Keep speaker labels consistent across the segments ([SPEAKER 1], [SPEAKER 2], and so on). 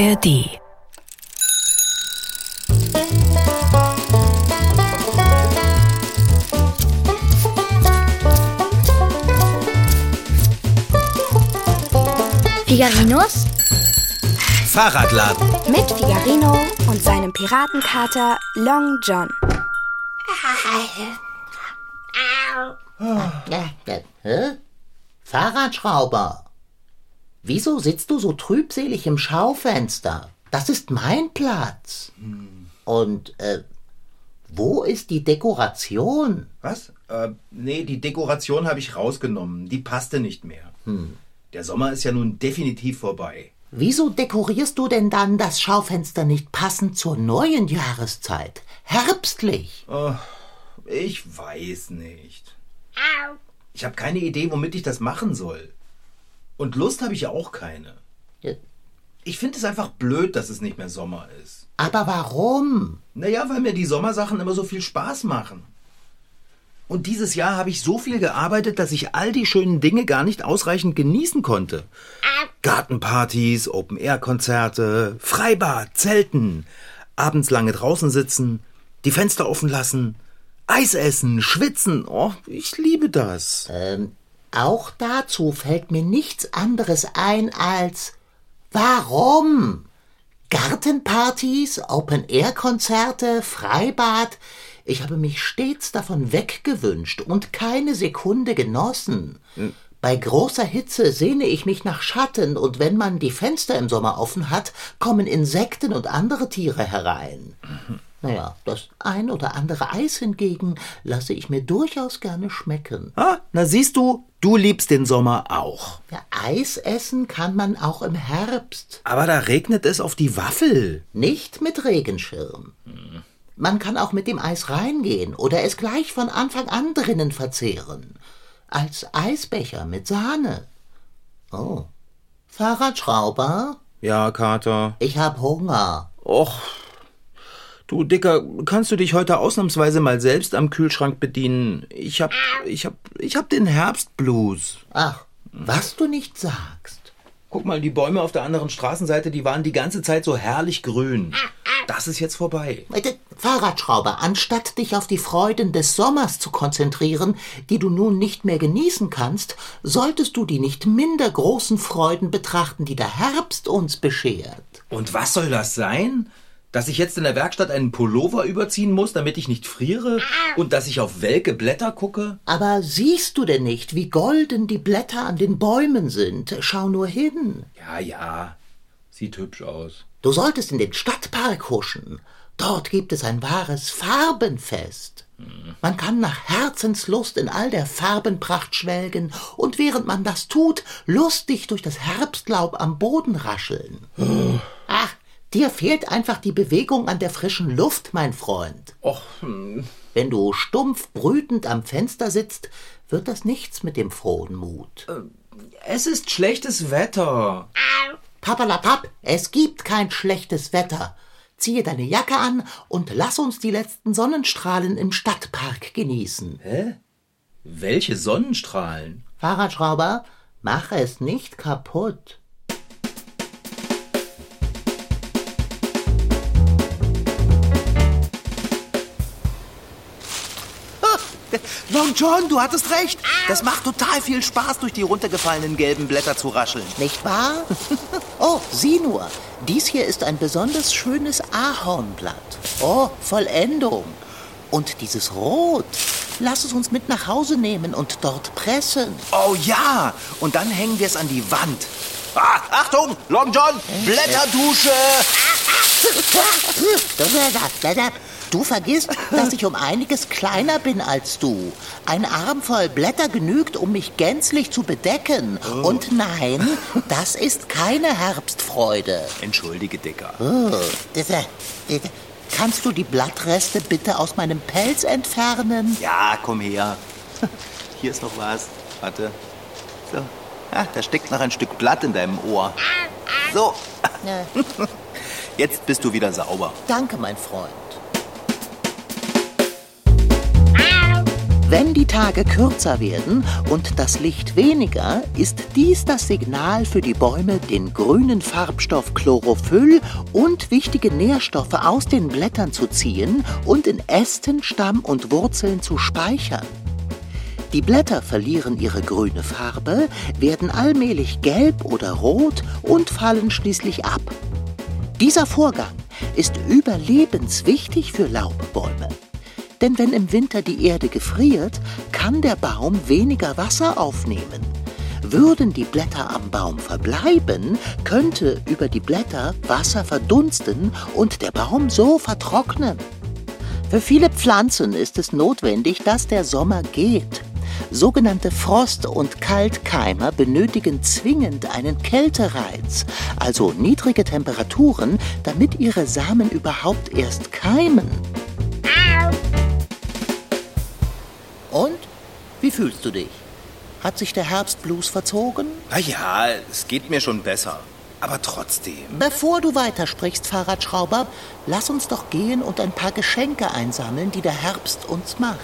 [SPEAKER 1] ARD.
[SPEAKER 2] Figarinos
[SPEAKER 3] Fahrradladen.
[SPEAKER 2] mit Figarino und seinem Piratenkater Long John.
[SPEAKER 4] Hä? Fahrradschrauber. Wieso sitzt du so trübselig im Schaufenster? Das ist mein Platz. Und äh, wo ist die Dekoration?
[SPEAKER 3] Was? Äh, nee, die Dekoration habe ich rausgenommen. Die passte nicht mehr. Der Sommer ist ja nun definitiv vorbei.
[SPEAKER 4] Wieso dekorierst du denn dann das Schaufenster nicht passend zur neuen Jahreszeit? Herbstlich.
[SPEAKER 3] Ich weiß nicht. Ich habe keine Idee, womit ich das machen soll. Und Lust habe ich auch keine.
[SPEAKER 4] Ja,
[SPEAKER 3] Ich finde es einfach blöd, dass es nicht mehr Sommer ist.
[SPEAKER 4] Aber warum?
[SPEAKER 3] Naja, weil mir die Sommersachen immer so viel Spaß machen. Und dieses Jahr habe ich so viel gearbeitet, dass ich all die schönen Dinge gar nicht ausreichend genießen konnte. Gartenpartys, Open-Air-Konzerte, Freibad, Zelten, abends lange draußen sitzen, die Fenster offen lassen, Eis essen, schwitzen. Oh, ich liebe das.
[SPEAKER 4] Ähm, auch dazu fällt mir nichts anderes ein als warum? Gartenpartys, Open-Air-Konzerte, Freibad. Ich habe mich stets davon weggewünscht und keine Sekunde genossen. Bei großer Hitze sehne ich mich nach Schatten, und wenn man die Fenster im Sommer offen hat, kommen Insekten und andere Tiere herein. Naja, das ein oder andere Eis hingegen lasse ich mir durchaus gerne schmecken.
[SPEAKER 3] Ah, na siehst du, du liebst den Sommer auch.
[SPEAKER 4] Ja, Eis essen kann man auch im Herbst,
[SPEAKER 3] Aber da regnet es auf die Waffel.
[SPEAKER 4] nicht mit Regenschirm. Man kann auch mit dem Eis reingehen oder es gleich von Anfang an drinnen verzehren. Als Eisbecher mit Sahne. Oh. Fahrradschrauber?
[SPEAKER 3] Ja, Kater.
[SPEAKER 4] Ich hab Hunger.
[SPEAKER 3] Och. Du Dicker, kannst du dich heute ausnahmsweise mal selbst am Kühlschrank bedienen? Ich hab, ich hab, ich hab den Herbstblues.
[SPEAKER 4] Ach, was du nicht sagst.
[SPEAKER 3] Guck mal, die Bäume auf der anderen Straßenseite, die waren die ganze Zeit so herrlich grün. Das ist jetzt vorbei.
[SPEAKER 4] Fahrradschrauber, anstatt dich auf die Freuden des Sommers zu konzentrieren, die du nun nicht mehr genießen kannst, solltest du die nicht minder großen Freuden betrachten, die der Herbst uns beschert.
[SPEAKER 3] Und was soll das sein? Dass ich jetzt in der Werkstatt einen Pullover überziehen muss, damit ich nicht friere? Und dass ich auf welke Blätter gucke?
[SPEAKER 4] Aber siehst du denn nicht, wie golden die Blätter an den Bäumen sind? Schau nur hin.
[SPEAKER 3] Ja, ja. Sieht hübsch aus.
[SPEAKER 4] Du solltest in den Stadtpark huschen. Dort gibt es ein wahres Farbenfest. Man kann nach Herzenslust in all der Farbenpracht schwelgen und während man das tut, lustig durch das Herbstlaub am Boden rascheln. Dir fehlt einfach die Bewegung an der frischen Luft, mein Freund.
[SPEAKER 3] Och,
[SPEAKER 4] Wenn du stumpf brütend am Fenster sitzt, wird das nichts mit dem frohen Mut.
[SPEAKER 3] es ist schlechtes Wetter.
[SPEAKER 4] Papalapap, es gibt kein schlechtes Wetter. Ziehe deine Jacke an und lass uns die letzten Sonnenstrahlen im Stadtpark genießen.
[SPEAKER 3] Hä? Welche Sonnenstrahlen?
[SPEAKER 4] Fahrradschrauber, mach es nicht kaputt.
[SPEAKER 5] Long John, du hattest recht. Das macht total viel Spaß, durch die runtergefallenen gelben Blätter zu rascheln.
[SPEAKER 4] Nicht wahr? Oh, sieh nur. Dies hier ist ein besonders schönes Ahornblatt. Oh, Vollendung. Und dieses Rot. Lass es uns mit nach Hause nehmen und dort pressen.
[SPEAKER 5] Oh ja, und dann hängen wir es an die Wand. Ah, Achtung, Long John, Blätterdusche.
[SPEAKER 4] Du vergisst, dass ich um einiges kleiner bin als du. Ein Arm voll Blätter genügt, um mich gänzlich zu bedecken. Und nein, das ist keine Herbstfreude.
[SPEAKER 5] Entschuldige, Dicker.
[SPEAKER 4] Oh, Kannst du die Blattreste bitte aus meinem Pelz entfernen?
[SPEAKER 5] Ja, komm her. Hier ist noch was. Warte. So. Ah, da steckt noch ein Stück Blatt in deinem Ohr. So,
[SPEAKER 4] Ja,
[SPEAKER 5] jetzt bist du wieder sauber.
[SPEAKER 4] danke, mein Freund. Wenn die Tage kürzer werden und das Licht weniger, ist dies das Signal für die Bäume, den grünen Farbstoff Chlorophyll und wichtige Nährstoffe aus den Blättern zu ziehen und in Ästen, Stamm und Wurzeln zu speichern. Die Blätter verlieren ihre grüne Farbe, werden allmählich gelb oder rot und fallen schließlich ab. Dieser Vorgang ist überlebenswichtig für Laubbäume. Denn wenn im Winter die Erde gefriert, kann der Baum weniger Wasser aufnehmen. Würden die Blätter am Baum verbleiben, könnte über die Blätter Wasser verdunsten und der Baum so vertrocknen. Für viele Pflanzen ist es notwendig, dass der Sommer geht. Sogenannte Frost- und Kaltkeimer benötigen zwingend einen Kältereiz, also niedrige Temperaturen, damit ihre Samen überhaupt erst keimen. Fühlst du dich? Hat sich der Herbstblues verzogen?
[SPEAKER 3] Na ja, es geht mir schon besser. Aber trotzdem.
[SPEAKER 4] Bevor du weitersprichst, Fahrradschrauber, lass uns doch gehen und ein paar Geschenke einsammeln, die der Herbst uns macht.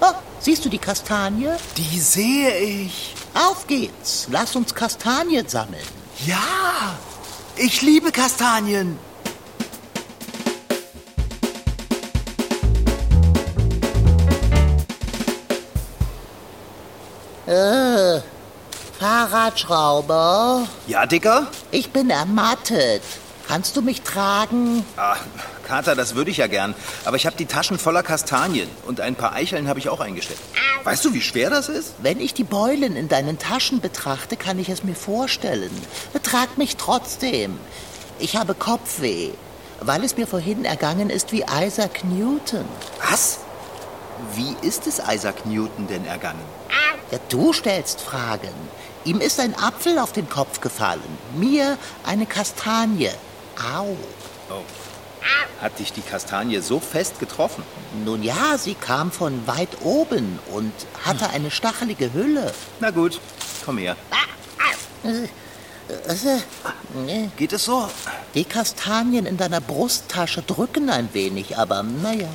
[SPEAKER 4] Oh, siehst du die Kastanie?
[SPEAKER 3] Die sehe ich.
[SPEAKER 4] Auf geht's. Lass uns Kastanien sammeln.
[SPEAKER 3] Ja, ich liebe Kastanien.
[SPEAKER 4] Äh, Fahrradschrauber,
[SPEAKER 3] Ja, Dicker?
[SPEAKER 4] ich bin ermattet. Kannst du mich tragen?
[SPEAKER 3] Ah, Kater, das würde ich ja gern. Aber ich habe die Taschen voller Kastanien. Und ein paar Eicheln habe ich auch eingesteckt. Weißt du, wie schwer das ist?
[SPEAKER 4] Wenn ich die Beulen in deinen Taschen betrachte, kann ich es mir vorstellen. Trag mich trotzdem. Ich habe Kopfweh, weil es mir vorhin ergangen ist wie Isaac Newton.
[SPEAKER 3] Was? Wie ist es Isaac Newton denn ergangen?
[SPEAKER 4] Ja, du stellst Fragen. Ihm ist ein Apfel auf den Kopf gefallen, mir eine Kastanie. Au.
[SPEAKER 3] Oh. Hat dich die Kastanie so fest getroffen?
[SPEAKER 4] Nun ja, sie kam von weit oben und hatte eine stachelige Hülle.
[SPEAKER 3] Na gut, komm her. Geht es so?
[SPEAKER 4] Die Kastanien in deiner Brusttasche drücken ein wenig, aber naja,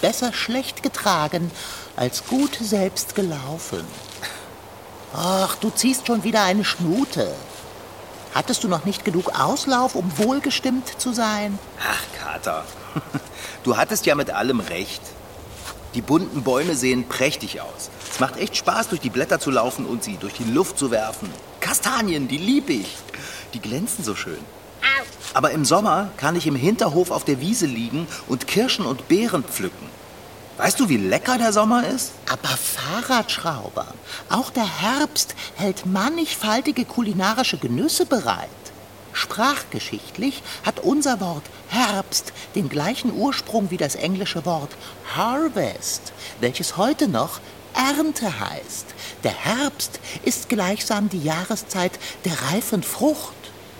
[SPEAKER 4] besser schlecht getragen als gut selbst gelaufen. Ach, du ziehst schon wieder eine Schnute. Hattest du noch nicht genug Auslauf, um wohlgestimmt zu sein?
[SPEAKER 3] Ach, Kater. Du hattest ja mit allem recht. Die bunten Bäume sehen prächtig aus. Es macht echt Spaß, durch die Blätter zu laufen und sie durch die Luft zu werfen. Kastanien, die lieb ich. Die glänzen so schön. Aber im Sommer kann ich im Hinterhof auf der Wiese liegen und Kirschen und Beeren pflücken. Weißt du, wie lecker der Sommer ist?
[SPEAKER 4] Aber Fahrradschrauber, auch der Herbst hält mannigfaltige kulinarische Genüsse bereit. Sprachgeschichtlich hat unser Wort Herbst den gleichen Ursprung wie das englische Wort Harvest, welches heute noch Ernte heißt. Der Herbst ist gleichsam die Jahreszeit der reifen Frucht.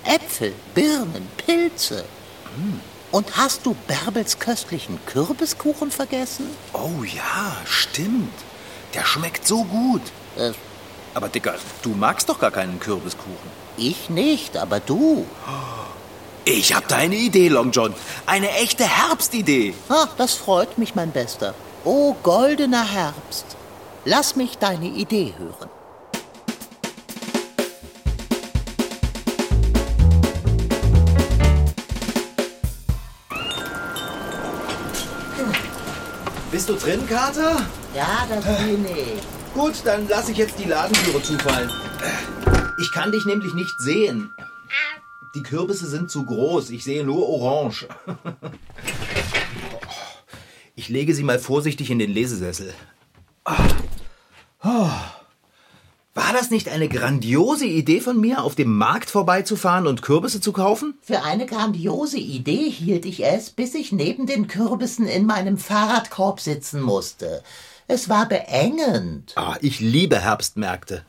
[SPEAKER 4] Äpfel, Birnen, Pilze. Und hast du Bärbels köstlichen Kürbiskuchen vergessen?
[SPEAKER 3] Oh ja, stimmt. Der schmeckt so gut.
[SPEAKER 4] Äh,
[SPEAKER 3] Aber Dicker, du magst doch gar keinen Kürbiskuchen.
[SPEAKER 4] ich nicht, aber du.
[SPEAKER 3] Ich hab da eine Idee, Long John. Eine echte Herbstidee.
[SPEAKER 4] Ah, das freut mich, mein Bester. O goldener Herbst, lass mich deine Idee hören.
[SPEAKER 3] Bist du drin, Kater?
[SPEAKER 4] Ja, das bin ich.
[SPEAKER 3] Gut, dann lasse ich jetzt die Ladentüre zufallen. Ich kann dich nämlich nicht sehen. Die Kürbisse sind zu groß. Ich sehe nur orange. Ich lege sie mal vorsichtig in den Lesesessel. Oh. War das nicht eine grandiose Idee von mir, auf dem Markt vorbeizufahren und Kürbisse zu kaufen?
[SPEAKER 4] Für eine grandiose Idee hielt ich es, bis ich neben den Kürbissen in meinem Fahrradkorb sitzen musste. Es war beengend.
[SPEAKER 3] Ah, ich liebe Herbstmärkte.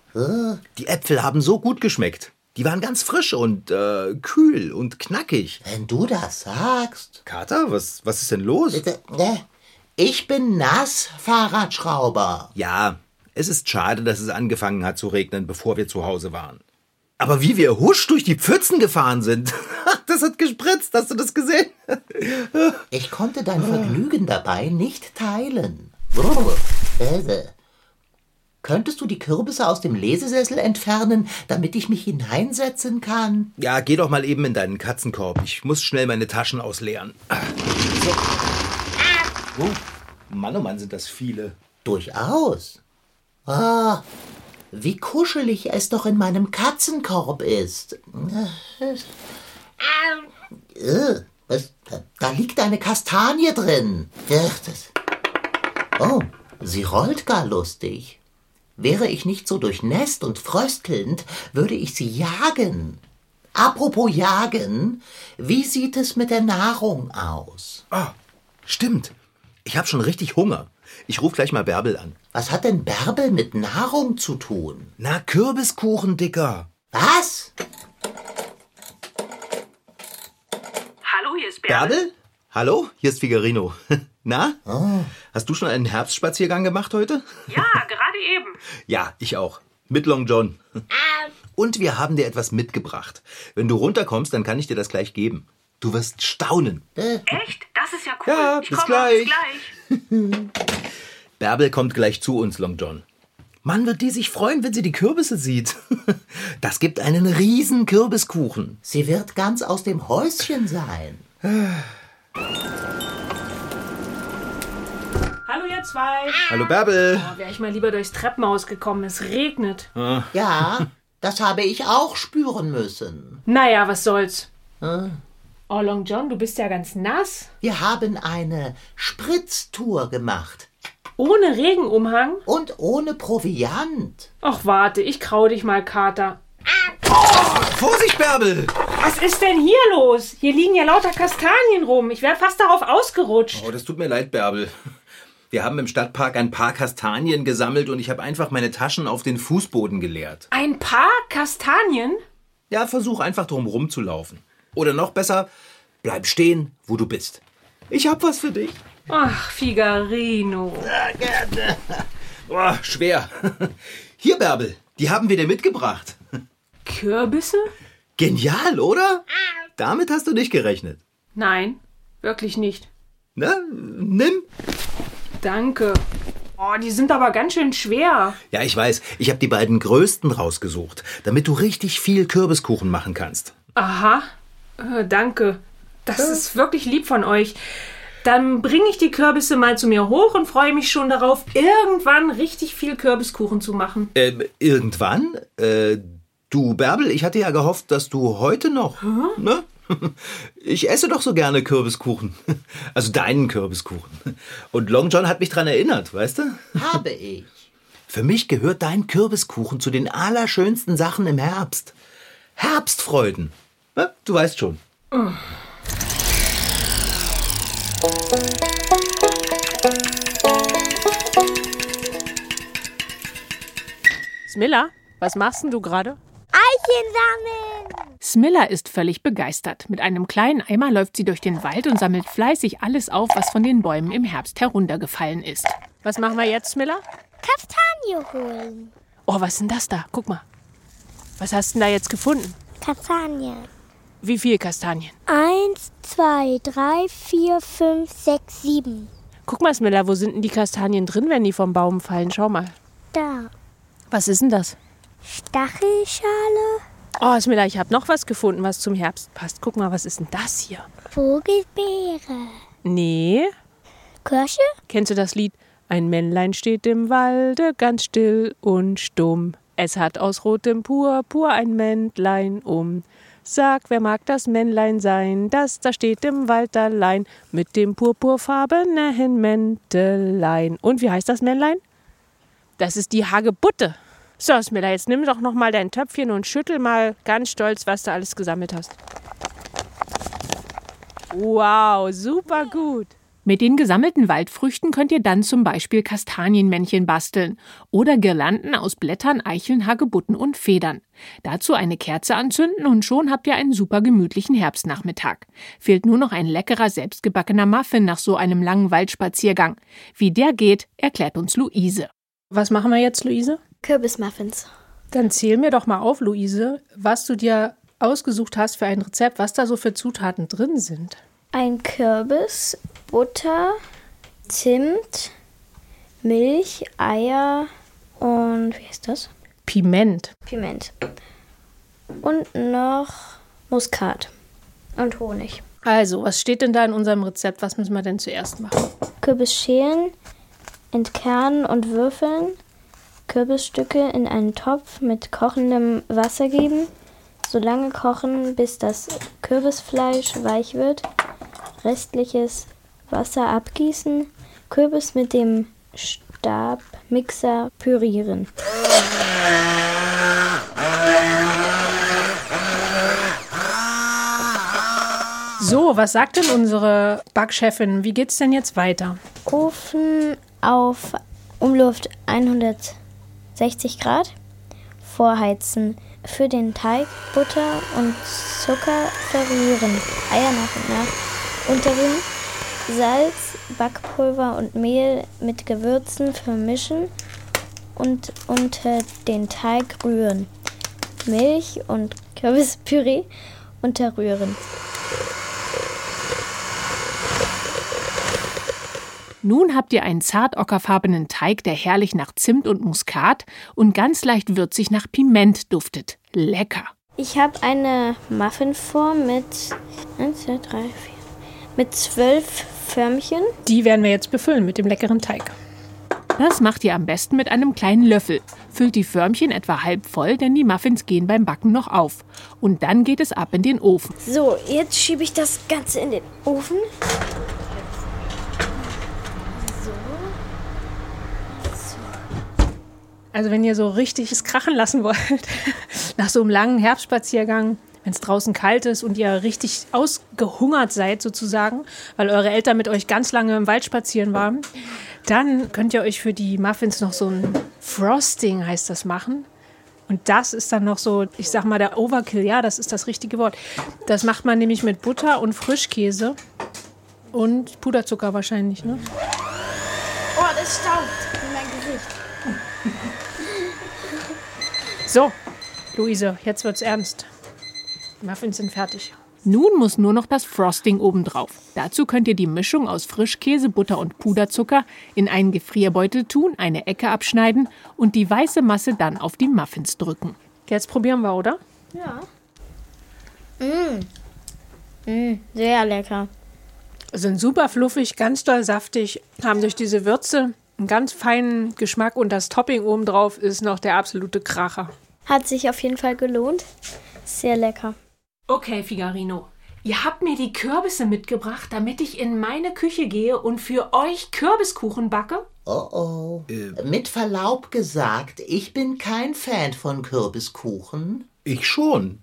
[SPEAKER 3] Die Äpfel haben so gut geschmeckt. Die waren ganz frisch und äh, kühl und knackig.
[SPEAKER 4] Wenn du das sagst.
[SPEAKER 3] Kater, was, was ist denn los?
[SPEAKER 4] Bitte, ne? Ich bin nass, Fahrradschrauber.
[SPEAKER 3] Ja, es ist schade, dass es angefangen hat zu regnen, bevor wir zu Hause waren. Aber wie wir husch durch die Pfützen gefahren sind. Das hat gespritzt, hast du das gesehen?
[SPEAKER 4] Ich konnte dein Vergnügen dabei nicht teilen. Könntest du die Kürbisse aus dem Lesesessel entfernen, damit ich mich hineinsetzen kann?
[SPEAKER 3] Ja, geh doch mal eben in deinen Katzenkorb. Ich muss schnell meine Taschen ausleeren. So. Oh, Mann, oh Mann, sind das viele.
[SPEAKER 4] Durchaus. Ah, wie kuschelig es doch in meinem Katzenkorb ist. Äh, was, da, liegt eine Kastanie drin. Das. Oh, sie rollt gar lustig. Wäre ich nicht so durchnässt und fröstelnd, würde ich sie jagen. Apropos jagen, wie sieht es mit der Nahrung aus?
[SPEAKER 3] Ah, stimmt. Ich habe schon richtig Hunger. Ich ruf gleich mal Bärbel an.
[SPEAKER 4] Was hat denn Bärbel mit Nahrung zu tun?
[SPEAKER 3] Na, Kürbiskuchen, Dicker.
[SPEAKER 4] Was?
[SPEAKER 1] Hallo, hier ist Bärbel.
[SPEAKER 3] Bärbel? Hallo, hier ist Figarino. Na? Hast du schon einen Herbstspaziergang gemacht heute?
[SPEAKER 1] Ja, gerade eben.
[SPEAKER 3] Ja, ich auch. Mit Long John. Und wir haben dir etwas mitgebracht. Wenn du runterkommst, dann kann ich dir das gleich geben. Du wirst staunen.
[SPEAKER 1] Echt? Das ist ja cool.
[SPEAKER 3] Ja,
[SPEAKER 1] ich
[SPEAKER 3] bis
[SPEAKER 1] komme
[SPEAKER 3] gleich.
[SPEAKER 1] Bis gleich.
[SPEAKER 3] Bärbel kommt gleich zu uns, Long John. Mann, wird die sich freuen, wenn sie die Kürbisse sieht. Das gibt einen riesen Kürbiskuchen.
[SPEAKER 4] Sie wird ganz aus dem Häuschen sein.
[SPEAKER 1] Hallo, ihr zwei.
[SPEAKER 3] Hallo Bärbel.
[SPEAKER 1] Da wäre ich mal lieber durchs Treppenhaus gekommen. Es regnet.
[SPEAKER 4] Ja, das habe ich auch spüren müssen.
[SPEAKER 1] Naja, was soll's. Oh, Long John, du bist ja ganz nass.
[SPEAKER 4] Wir haben eine Spritztour gemacht
[SPEAKER 1] Ohne Regenumhang?
[SPEAKER 4] und ohne Proviant.
[SPEAKER 1] Ach, warte, ich krau dich mal, Kater.
[SPEAKER 3] Vorsicht, Bärbel.
[SPEAKER 1] Was ist denn hier los? Hier liegen ja lauter Kastanien rum. Ich wäre fast darauf ausgerutscht.
[SPEAKER 3] Oh, das tut mir leid, Bärbel. Wir haben im Stadtpark ein paar Kastanien gesammelt und ich habe einfach meine Taschen auf den Fußboden geleert.
[SPEAKER 1] Ein paar Kastanien?
[SPEAKER 3] Ja, versuch einfach drum rumzulaufen. Oder noch besser, bleib stehen, wo du bist. Ich hab was für dich.
[SPEAKER 1] Ach, Figarino.
[SPEAKER 3] Oh, schwer. Hier, Bärbel, die haben wir dir mitgebracht.
[SPEAKER 1] Kürbisse?
[SPEAKER 3] Genial, oder? Damit hast du nicht gerechnet.
[SPEAKER 1] Nein, wirklich nicht.
[SPEAKER 3] Na, nimm.
[SPEAKER 1] Danke. Oh, die sind aber ganz schön schwer.
[SPEAKER 3] Ja, ich weiß, ich habe die beiden größten rausgesucht, damit du richtig viel Kürbiskuchen machen kannst.
[SPEAKER 1] Aha. Äh, danke. Das ist wirklich lieb von euch. Dann bringe ich die Kürbisse mal zu mir hoch und freue mich schon darauf, irgendwann richtig viel Kürbiskuchen zu machen.
[SPEAKER 3] Ähm, irgendwann? Äh, du, Bärbel, ich hatte ja gehofft, dass du heute noch. Ne? Ich esse doch so gerne Kürbiskuchen. Also deinen Kürbiskuchen. Und Long John hat mich dran erinnert, weißt du?
[SPEAKER 4] Habe ich.
[SPEAKER 3] Für mich gehört dein Kürbiskuchen zu den allerschönsten Sachen im Herbst. Herbstfreuden. Na, Du weißt schon.
[SPEAKER 1] Smilla, was machst denn du gerade?
[SPEAKER 6] Eichen sammeln.
[SPEAKER 1] Smilla ist völlig begeistert. Mit einem kleinen Eimer läuft sie durch den Wald und sammelt fleißig alles auf, was von den Bäumen im Herbst heruntergefallen ist. Was machen wir jetzt, Smilla?
[SPEAKER 6] Kastanie holen.
[SPEAKER 1] Oh, was ist denn das da? Guck mal. Was hast du denn da jetzt gefunden?
[SPEAKER 6] Kastanie.
[SPEAKER 1] Wie viele Kastanien?
[SPEAKER 6] Eins, zwei, drei, vier, fünf, sechs, sieben.
[SPEAKER 1] Guck mal, Smilla, wo sind denn die Kastanien drin, wenn die vom Baum fallen? Schau mal.
[SPEAKER 6] Da.
[SPEAKER 1] Was ist denn das?
[SPEAKER 6] Stachelschale.
[SPEAKER 1] Oh, Smilla, ich habe noch was gefunden, was zum Herbst passt. Guck mal, was ist denn das hier?
[SPEAKER 6] Vogelbeere.
[SPEAKER 1] Nee.
[SPEAKER 6] Kirsche.
[SPEAKER 1] Kennst du das Lied? Ein Männlein steht im Walde, ganz still und stumm. Es hat aus rotem Purpur ein Mäntlein um. Sag, wer mag das Männlein sein, das da steht im Wald allein, mit dem purpurfarbenen Mäntelein. Und wie heißt das Männlein? Das ist die Hagebutte. So, Smilla, jetzt nimm doch noch mal dein Töpfchen und schüttel mal ganz stolz, was du alles gesammelt hast. Wow, super gut. Mit den gesammelten Waldfrüchten könnt ihr dann zum Beispiel Kastanienmännchen basteln oder Girlanden aus Blättern, Eicheln, Hagebutten und Federn. Dazu eine Kerze anzünden und schon habt ihr einen super gemütlichen Herbstnachmittag. Fehlt nur noch ein leckerer, selbstgebackener Muffin nach so einem langen Waldspaziergang. Wie der geht, erklärt uns Luise. Was machen wir jetzt, Luise?
[SPEAKER 2] Kürbismuffins.
[SPEAKER 1] Dann zähl mir doch mal auf, Luise, was du dir ausgesucht hast für ein Rezept, was da so für Zutaten drin sind.
[SPEAKER 2] Ein Kürbis, Butter, Zimt, Milch, Eier
[SPEAKER 7] und wie heißt das?
[SPEAKER 1] Piment.
[SPEAKER 7] Piment. Und noch Muskat und Honig.
[SPEAKER 1] Also, was steht denn da in unserem Rezept? Was müssen wir denn zuerst machen?
[SPEAKER 7] Kürbis schälen, entkernen und würfeln. Kürbisstücke in einen Topf mit kochendem Wasser geben. So lange kochen, bis das Kürbisfleisch weich wird. Restliches Wasser abgießen. Kürbis mit dem Stabmixer pürieren.
[SPEAKER 1] So, was sagt denn unsere Backchefin? Wie geht's denn jetzt weiter?
[SPEAKER 7] Ofen auf Umluft 160 Grad. Vorheizen. Für den Teig Butter und Zucker verrühren. Eier nach und nach unterrühren. Salz, Backpulver und Mehl mit Gewürzen vermischen und unter den Teig rühren. Milch und Kürbispüree unterrühren.
[SPEAKER 1] Nun habt ihr einen zart ockerfarbenen Teig, der herrlich nach Zimt und Muskat und ganz leicht würzig nach Piment duftet. Lecker.
[SPEAKER 7] Ich habe eine Muffinform mit 1, 2, 3, 4, mit zwölf Förmchen.
[SPEAKER 1] Die werden wir jetzt befüllen mit dem leckeren Teig. Das macht ihr am besten mit einem kleinen Löffel. Füllt die Förmchen etwa halb voll, denn die Muffins gehen beim Backen noch auf. Und dann geht es ab in den Ofen.
[SPEAKER 7] So, jetzt schiebe ich das Ganze in den Ofen.
[SPEAKER 1] Also wenn ihr so richtig es krachen lassen wollt, nach so einem langen Herbstspaziergang, wenn es draußen kalt ist und ihr richtig ausgehungert seid sozusagen, weil eure Eltern mit euch ganz lange im Wald spazieren waren, dann könnt ihr euch für die Muffins noch so ein Frosting, heißt das, machen. Und das ist dann noch so, ich sag mal, der Overkill, ja, das ist das richtige Wort. Das macht man nämlich mit Butter und Frischkäse und Puderzucker wahrscheinlich, ne?
[SPEAKER 7] Oh, das staubt in mein Gesicht.
[SPEAKER 1] So, Luise, jetzt wird's ernst. Die Muffins sind fertig. Nun muss nur noch das Frosting obendrauf. Dazu könnt ihr die Mischung aus Frischkäse, Butter und Puderzucker in einen Gefrierbeutel tun, eine Ecke abschneiden und die weiße Masse dann auf die Muffins drücken. Jetzt probieren wir, oder?
[SPEAKER 7] Ja. Mmh. Mmh, sehr lecker.
[SPEAKER 1] Sind super fluffig, ganz doll saftig, haben durch diese Würze einen ganz feinen Geschmack und das Topping obendrauf ist noch der absolute Kracher.
[SPEAKER 7] Hat sich auf jeden Fall gelohnt. Sehr lecker.
[SPEAKER 1] Okay, Figarino. Ihr habt mir die Kürbisse mitgebracht, damit ich in meine Küche gehe und für euch Kürbiskuchen backe?
[SPEAKER 4] Oh oh. Mit Verlaub gesagt, ich bin kein Fan von Kürbiskuchen.
[SPEAKER 3] Ich schon.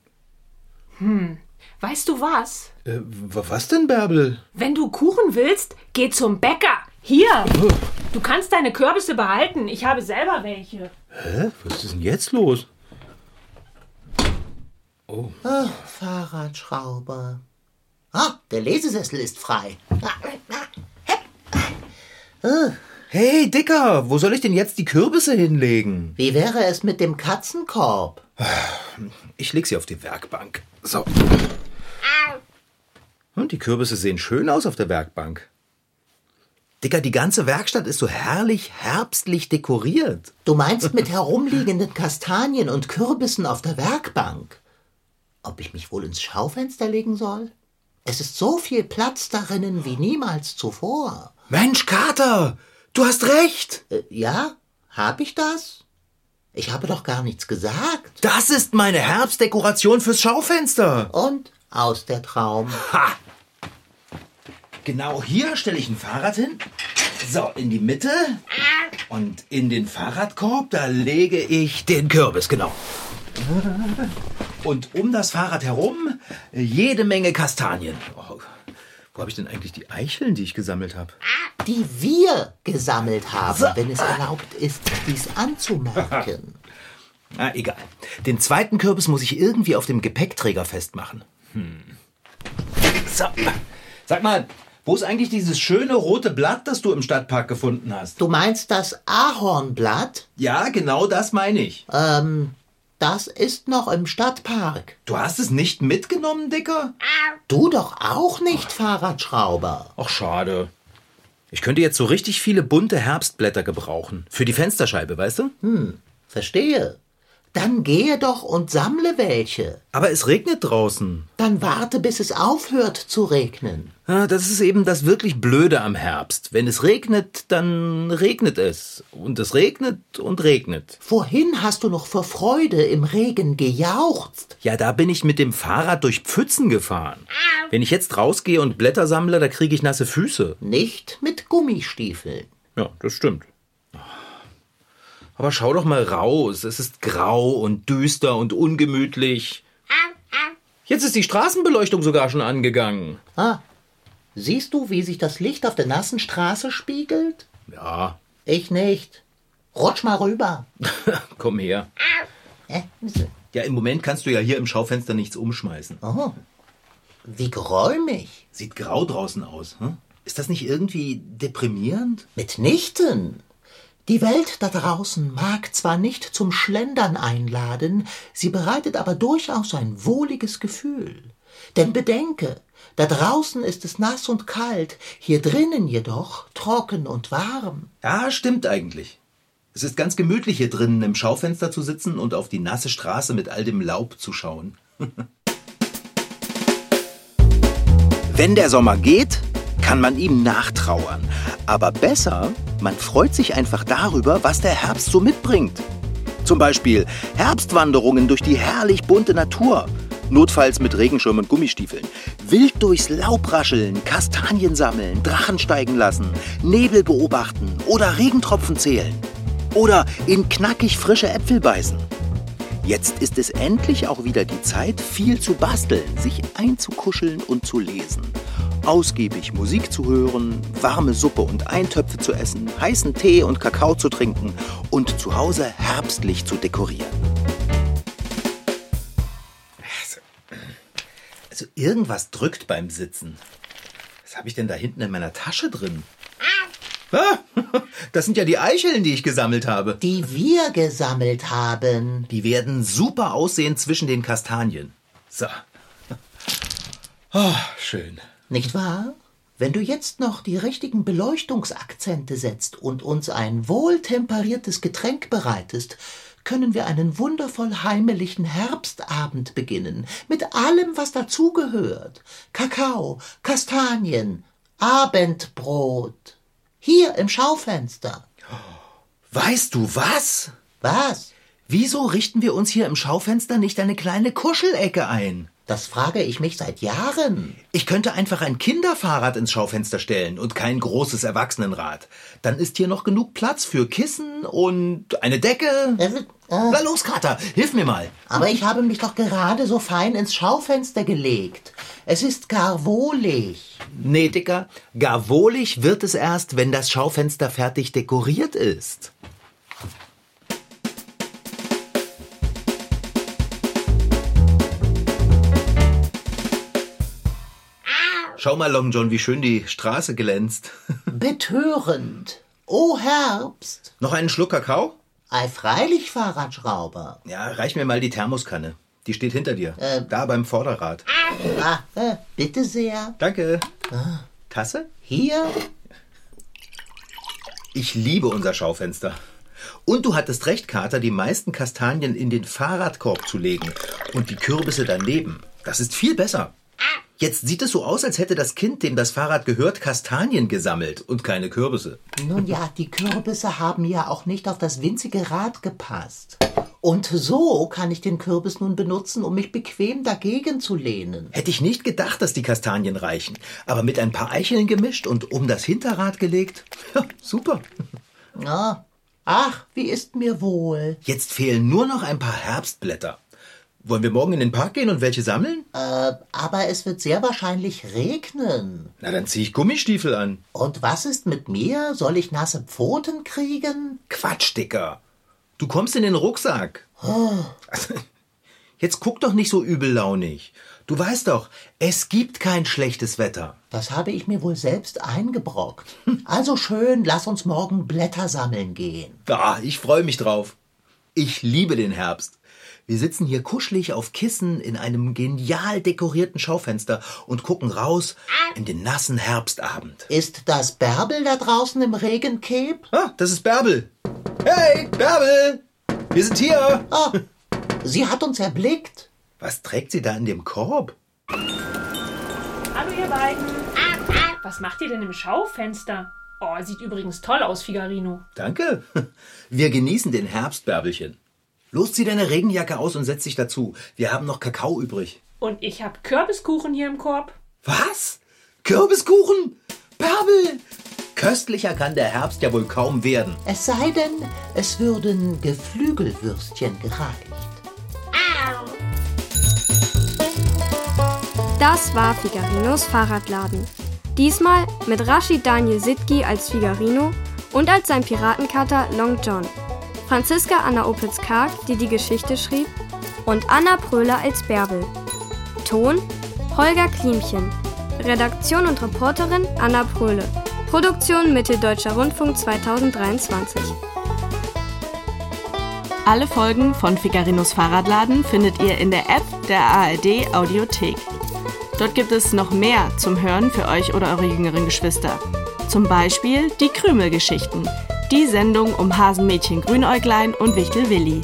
[SPEAKER 1] Weißt du was?
[SPEAKER 3] Äh, was denn, Bärbel?
[SPEAKER 1] Wenn du Kuchen willst, geh zum Bäcker. Hier. Du kannst deine Kürbisse behalten. Ich habe selber welche.
[SPEAKER 3] Hä? Was ist denn jetzt los?
[SPEAKER 4] Ach, Fahrradschrauber. Ah, der Lesesessel ist frei.
[SPEAKER 3] Hey, Dicker, wo soll ich denn jetzt die Kürbisse hinlegen?
[SPEAKER 4] Wie wäre es mit dem Katzenkorb?
[SPEAKER 3] Ich leg sie auf die Werkbank. So. Und die Kürbisse sehen schön aus auf der Werkbank. Dicker, die ganze Werkstatt ist so herrlich herbstlich dekoriert.
[SPEAKER 4] Du meinst mit herumliegenden Kastanien und Kürbissen auf der Werkbank? Ob ich mich wohl ins Schaufenster legen soll? Es ist so viel Platz darinnen wie niemals zuvor.
[SPEAKER 3] Mensch, Kater, du hast recht.
[SPEAKER 4] Äh, ja? Hab ich das? Ich habe doch gar nichts gesagt.
[SPEAKER 3] Das ist meine Herbstdekoration fürs Schaufenster.
[SPEAKER 4] Und aus der Traum.
[SPEAKER 3] Ha! Genau hier stelle ich ein Fahrrad hin. So, in die Mitte. Und in den Fahrradkorb, da lege ich den Kürbis, genau. Und um das Fahrrad herum jede Menge Kastanien. Oh, wo habe ich denn eigentlich die Eicheln, die ich gesammelt habe?
[SPEAKER 4] Die wir gesammelt haben, wenn es erlaubt ist, dies anzumerken.
[SPEAKER 3] Ah, egal. Den zweiten Kürbis muss ich irgendwie auf dem Gepäckträger festmachen. Hm. So. Sag mal, wo ist eigentlich dieses schöne rote Blatt, das du im Stadtpark gefunden hast?
[SPEAKER 4] Du meinst das Ahornblatt?
[SPEAKER 3] Ja, genau das meine ich.
[SPEAKER 4] Ähm, das ist noch im Stadtpark.
[SPEAKER 3] Du hast es nicht mitgenommen, Dicker?
[SPEAKER 4] Du doch auch nicht, Fahrradschrauber.
[SPEAKER 3] Ach, schade. Ich könnte jetzt so richtig viele bunte Herbstblätter gebrauchen. Für die Fensterscheibe, weißt du?
[SPEAKER 4] Hm, verstehe. Dann gehe doch und sammle welche.
[SPEAKER 3] Aber es regnet draußen.
[SPEAKER 4] Dann warte, bis es aufhört zu regnen.
[SPEAKER 3] Ja, das ist eben das wirklich Blöde am Herbst. Wenn es regnet, dann regnet es. Und es regnet und regnet.
[SPEAKER 4] Vorhin hast du noch vor Freude im Regen gejauchzt.
[SPEAKER 3] Ja, da bin ich mit dem Fahrrad durch Pfützen gefahren. Wenn ich jetzt rausgehe und Blätter sammle, da kriege ich nasse Füße.
[SPEAKER 4] Nicht mit Gummistiefeln.
[SPEAKER 3] Ja, das stimmt. Aber schau doch mal raus. Es ist grau und düster und ungemütlich. Jetzt ist die Straßenbeleuchtung sogar schon angegangen.
[SPEAKER 4] Ah, siehst du, wie sich das Licht auf der nassen Straße spiegelt?
[SPEAKER 3] Ja,
[SPEAKER 4] Ich nicht. Rutsch mal rüber.
[SPEAKER 3] komm her. Ja, im Moment kannst du ja hier im Schaufenster nichts umschmeißen.
[SPEAKER 4] oh. Wie geräumig.
[SPEAKER 3] Sieht grau draußen aus. Hm? Ist das nicht irgendwie deprimierend?
[SPEAKER 4] Mitnichten. Die Welt da draußen mag zwar nicht zum Schlendern einladen, sie bereitet aber durchaus ein wohliges Gefühl. Denn bedenke, da draußen ist es nass und kalt, hier drinnen jedoch trocken und warm.
[SPEAKER 3] Ja, stimmt eigentlich. Es ist ganz gemütlich hier drinnen im Schaufenster zu sitzen und auf die nasse Straße mit all dem Laub zu schauen. Wenn der Sommer geht, kann man ihm nachtrauern. Aber besser, man freut sich einfach darüber, was der Herbst so mitbringt. Zum Beispiel Herbstwanderungen durch die herrlich bunte Natur. Notfalls mit Regenschirm und Gummistiefeln. Wild durchs Laub rascheln, Kastanien sammeln, Drachen steigen lassen, Nebel beobachten oder Regentropfen zählen. Oder in knackig frische Äpfel beißen. Jetzt ist es endlich auch wieder die Zeit, viel zu basteln, sich einzukuscheln und zu lesen. Ausgiebig Musik zu hören, warme Suppe und Eintöpfe zu essen, heißen Tee und Kakao zu trinken und zu Hause herbstlich zu dekorieren. Also irgendwas drückt beim Sitzen. Was habe ich denn da hinten in meiner Tasche drin? Ah, das sind ja die Eicheln, die ich gesammelt habe.
[SPEAKER 4] Die wir gesammelt haben.
[SPEAKER 3] Die werden super aussehen zwischen den Kastanien. So. Oh, schön.
[SPEAKER 4] Nicht wahr? Wenn du jetzt noch die richtigen Beleuchtungsakzente setzt und uns ein wohltemperiertes Getränk bereitest, können wir einen wundervoll heimlichen Herbstabend beginnen, mit allem, was dazugehört. Kakao, Kastanien, Abendbrot. Hier im Schaufenster.
[SPEAKER 3] Weißt du was?
[SPEAKER 4] Was?
[SPEAKER 3] Wieso richten wir uns hier im Schaufenster nicht eine kleine Kuschelecke ein?
[SPEAKER 4] Das frage ich mich seit Jahren.
[SPEAKER 3] Ich könnte einfach ein Kinderfahrrad ins Schaufenster stellen und kein großes Erwachsenenrad. Dann ist hier noch genug Platz für Kissen und eine Decke.
[SPEAKER 4] Äh, äh,
[SPEAKER 3] Na los, Kater, hilf mir mal.
[SPEAKER 4] aber ich habe mich doch gerade so fein ins Schaufenster gelegt. Es ist gar wohlig.
[SPEAKER 3] Nee, Dicker, gar wohlig wird es erst, wenn das Schaufenster fertig dekoriert ist. Schau mal, Long John, wie schön die Straße glänzt.
[SPEAKER 4] Betörend. O Herbst.
[SPEAKER 3] Noch einen Schluck Kakao?
[SPEAKER 4] Ei, freilich, Fahrradschrauber.
[SPEAKER 3] Ja, reich mir mal die Thermoskanne. Die steht hinter dir.
[SPEAKER 4] Äh.
[SPEAKER 3] Da beim Vorderrad.
[SPEAKER 4] Ah, äh, bitte sehr.
[SPEAKER 3] Danke. Tasse?
[SPEAKER 4] Hier?
[SPEAKER 3] Ich liebe unser Schaufenster. Und du hattest recht, Kater, die meisten Kastanien in den Fahrradkorb zu legen und die Kürbisse daneben. Das ist viel besser. Jetzt sieht es so aus, als hätte das Kind, dem das Fahrrad gehört, Kastanien gesammelt und keine Kürbisse.
[SPEAKER 4] Nun ja, die Kürbisse haben ja auch nicht auf das winzige Rad gepasst. Und so kann ich den Kürbis nun benutzen, um mich bequem dagegen zu lehnen.
[SPEAKER 3] Hätte ich nicht gedacht, dass die Kastanien reichen. Aber mit ein paar Eicheln gemischt und um das Hinterrad gelegt. Ja, super.
[SPEAKER 4] Na, ach, wie ist mir wohl.
[SPEAKER 3] Jetzt fehlen nur noch ein paar Herbstblätter. Wollen wir morgen in den Park gehen und welche sammeln?
[SPEAKER 4] Äh, aber es wird sehr wahrscheinlich regnen.
[SPEAKER 3] Na, dann ziehe ich Gummistiefel an.
[SPEAKER 4] Und was ist mit mir? Soll ich nasse Pfoten kriegen?
[SPEAKER 3] Quatsch, Dicker. Du kommst in den Rucksack. Also, jetzt guck doch nicht so übellaunig. Du weißt doch, es gibt kein schlechtes Wetter.
[SPEAKER 4] Das habe ich mir wohl selbst eingebrockt. Also schön, lass uns morgen Blätter sammeln gehen.
[SPEAKER 3] Ah, ich freue mich drauf. Ich liebe den Herbst. Wir sitzen hier kuschelig auf Kissen in einem genial dekorierten Schaufenster und gucken raus in den nassen Herbstabend.
[SPEAKER 4] Ist das Bärbel da draußen im Regenkeb?
[SPEAKER 3] Ah, das ist Bärbel. Hey, Bärbel! Wir sind hier!
[SPEAKER 4] Oh, sie hat uns erblickt.
[SPEAKER 3] Was trägt sie da in dem Korb?
[SPEAKER 1] Hallo ihr beiden. Was macht ihr denn im Schaufenster? Oh, sieht übrigens toll aus, Figarino.
[SPEAKER 3] Danke. Wir genießen den Herbst, Bärbelchen. Los, zieh deine Regenjacke aus und setz dich dazu. Wir haben noch Kakao übrig.
[SPEAKER 1] Und ich hab Kürbiskuchen hier im Korb.
[SPEAKER 3] Was? Kürbiskuchen? Bärbel! Köstlicher kann der Herbst ja wohl kaum werden.
[SPEAKER 4] Es sei denn, es würden Geflügelwürstchen gereicht.
[SPEAKER 8] Das war Figarinos Fahrradladen. Diesmal mit Rashid Daniel Sitki als Figarino und als sein Piratenkater Long John. Franziska Anna Opitz-Karg, die die Geschichte schrieb, und Anna Pröhler als Bärbel. Ton Holger Klimchen. Redaktion und Reporterin Anna Pröhle. Produktion Mitteldeutscher Rundfunk 2023.
[SPEAKER 9] Alle Folgen von Figarinos Fahrradladen findet ihr in der App der ARD Audiothek. Dort gibt es noch mehr zum Hören für euch oder eure jüngeren Geschwister. Zum Beispiel die Krümelgeschichten, die Sendung um Hasenmädchen Grünäuglein und Wichtel Willi.